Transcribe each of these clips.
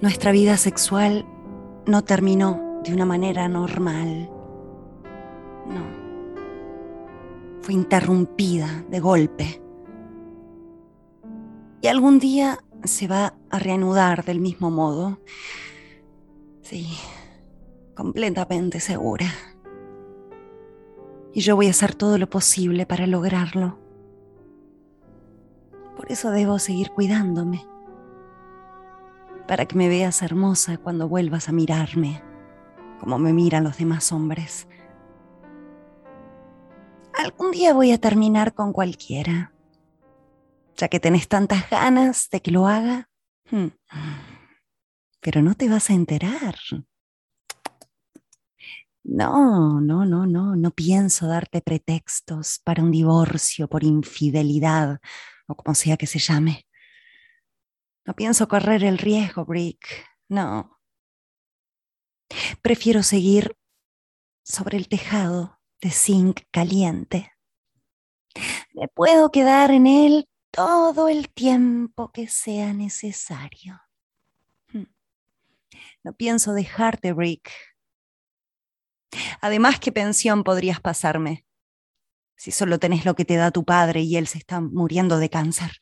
Nuestra vida sexual no terminó de una manera normal. No. Fue interrumpida de golpe. Y algún día se va a reanudar del mismo modo. Sí, completamente segura. Y yo voy a hacer todo lo posible para lograrlo. Por eso debo seguir cuidándome. Para que me veas hermosa cuando vuelvas a mirarme, como me miran los demás hombres. Algún día voy a terminar con cualquiera ya que tenés tantas ganas de que lo haga. Hmm. Pero no te vas a enterar. No, no, no, no, no pienso darte pretextos para un divorcio por infidelidad o como sea que se llame. No pienso correr el riesgo, Brick. No. Prefiero seguir sobre el tejado de zinc caliente. Me puedo quedar en él todo el tiempo que sea necesario. Hmm. No pienso dejarte, Rick. Además, ¿qué pensión podrías pasarme? Si solo tenés lo que te da tu padre y él se está muriendo de cáncer.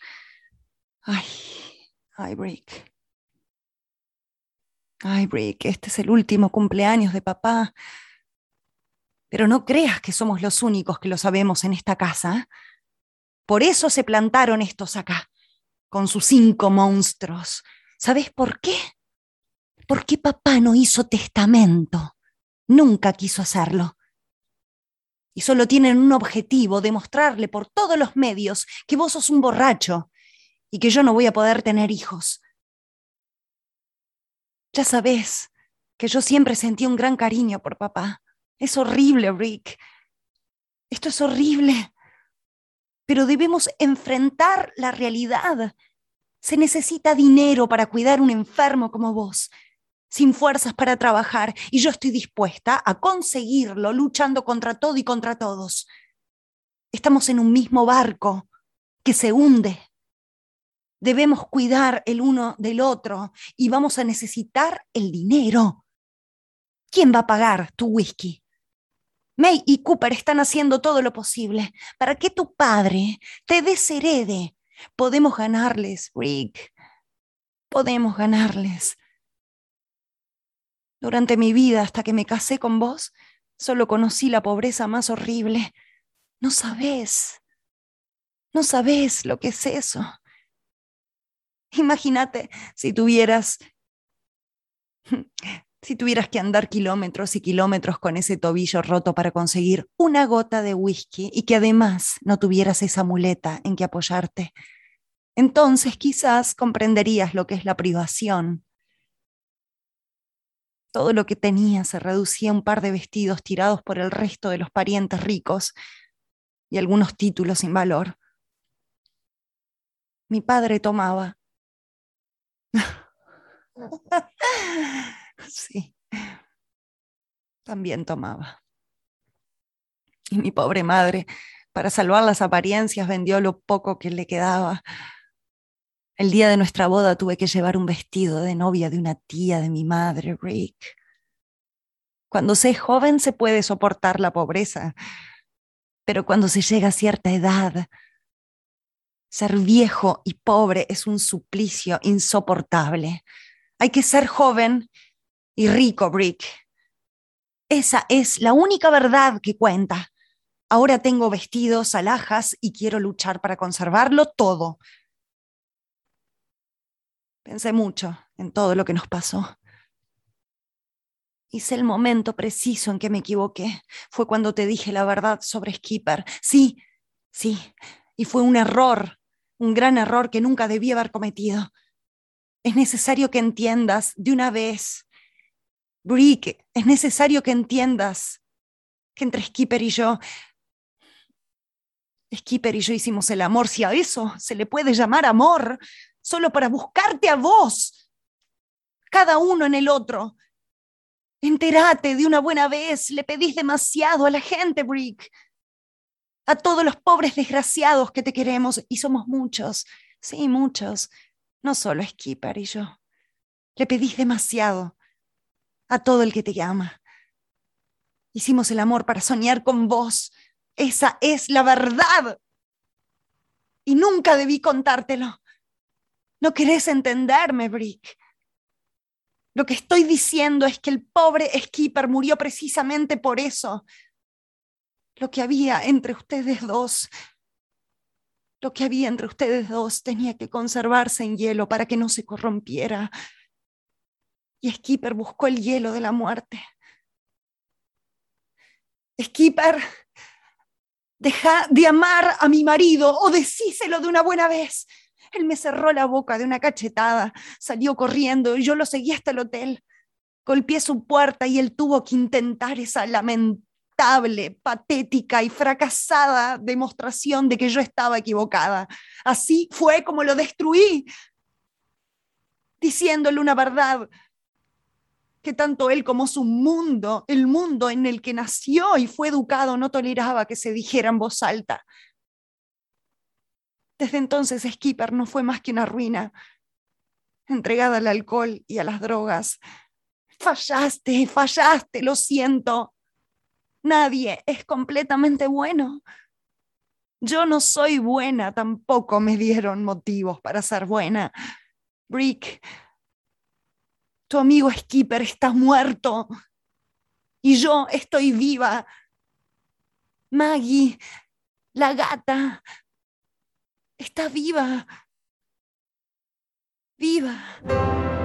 Ay, ay, Rick. Ay, Rick, este es el último cumpleaños de papá. Pero no creas que somos los únicos que lo sabemos en esta casa. Por eso se plantaron estos acá, con sus cinco monstruos. ¿Sabes por qué? Porque papá no hizo testamento. Nunca quiso hacerlo. Y solo tienen un objetivo, demostrarle por todos los medios que vos sos un borracho y que yo no voy a poder tener hijos. Ya sabes que yo siempre sentí un gran cariño por papá. Es horrible, Rick. Esto es horrible pero debemos enfrentar la realidad. Se necesita dinero para cuidar un enfermo como vos, sin fuerzas para trabajar, y yo estoy dispuesta a conseguirlo luchando contra todo y contra todos. Estamos en un mismo barco que se hunde. Debemos cuidar el uno del otro y vamos a necesitar el dinero. ¿Quién va a pagar tu whisky? May y Cooper están haciendo todo lo posible para que tu padre te desherede. Podemos ganarles, Rick. Podemos ganarles. Durante mi vida, hasta que me casé con vos, solo conocí la pobreza más horrible. No sabés. No sabés lo que es eso. Imagínate si tuvieras si tuvieras que andar kilómetros y kilómetros con ese tobillo roto para conseguir una gota de whisky y que además no tuvieras esa muleta en que apoyarte, entonces quizás comprenderías lo que es la privación. Todo lo que tenía se reducía a un par de vestidos tirados por el resto de los parientes ricos y algunos títulos sin valor. Mi padre tomaba. Sí, también tomaba. Y mi pobre madre, para salvar las apariencias, vendió lo poco que le quedaba. El día de nuestra boda tuve que llevar un vestido de novia de una tía de mi madre, Rick. Cuando se es joven se puede soportar la pobreza, pero cuando se llega a cierta edad, ser viejo y pobre es un suplicio insoportable. Hay que ser joven y rico, Brick. Esa es la única verdad que cuenta. Ahora tengo vestidos, alhajas y quiero luchar para conservarlo todo. Pensé mucho en todo lo que nos pasó. Hice el momento preciso en que me equivoqué. Fue cuando te dije la verdad sobre Skipper. Sí, sí, y fue un error, un gran error que nunca debí haber cometido. Es necesario que entiendas de una vez Brick, es necesario que entiendas que entre Skipper y yo, Skipper y yo hicimos el amor, si a eso se le puede llamar amor, solo para buscarte a vos, cada uno en el otro. Entérate de una buena vez, le pedís demasiado a la gente, Brick, a todos los pobres desgraciados que te queremos, y somos muchos, sí, muchos, no solo Skipper y yo. Le pedís demasiado a todo el que te llama. Hicimos el amor para soñar con vos. Esa es la verdad. Y nunca debí contártelo. No querés entenderme, Brick. Lo que estoy diciendo es que el pobre Skipper murió precisamente por eso. Lo que había entre ustedes dos, lo que había entre ustedes dos tenía que conservarse en hielo para que no se corrompiera. Y Skipper buscó el hielo de la muerte. Skipper, deja de amar a mi marido o decíselo de una buena vez. Él me cerró la boca de una cachetada, salió corriendo y yo lo seguí hasta el hotel. Golpeé su puerta y él tuvo que intentar esa patética y fracasada demostración de que yo estaba equivocada. Así fue como lo destruí, diciéndole una verdad que tanto él como su mundo, el mundo en el que nació y fue educado, no toleraba que se dijera en voz alta. Desde entonces Skipper no fue más que una ruina, entregada al alcohol y a las drogas. Fallaste, fallaste, lo siento. Nadie es completamente bueno. Yo no soy buena, tampoco me dieron motivos para ser buena. Brick, tu amigo Skipper está muerto y yo estoy viva. Maggie, la gata, está viva. Viva.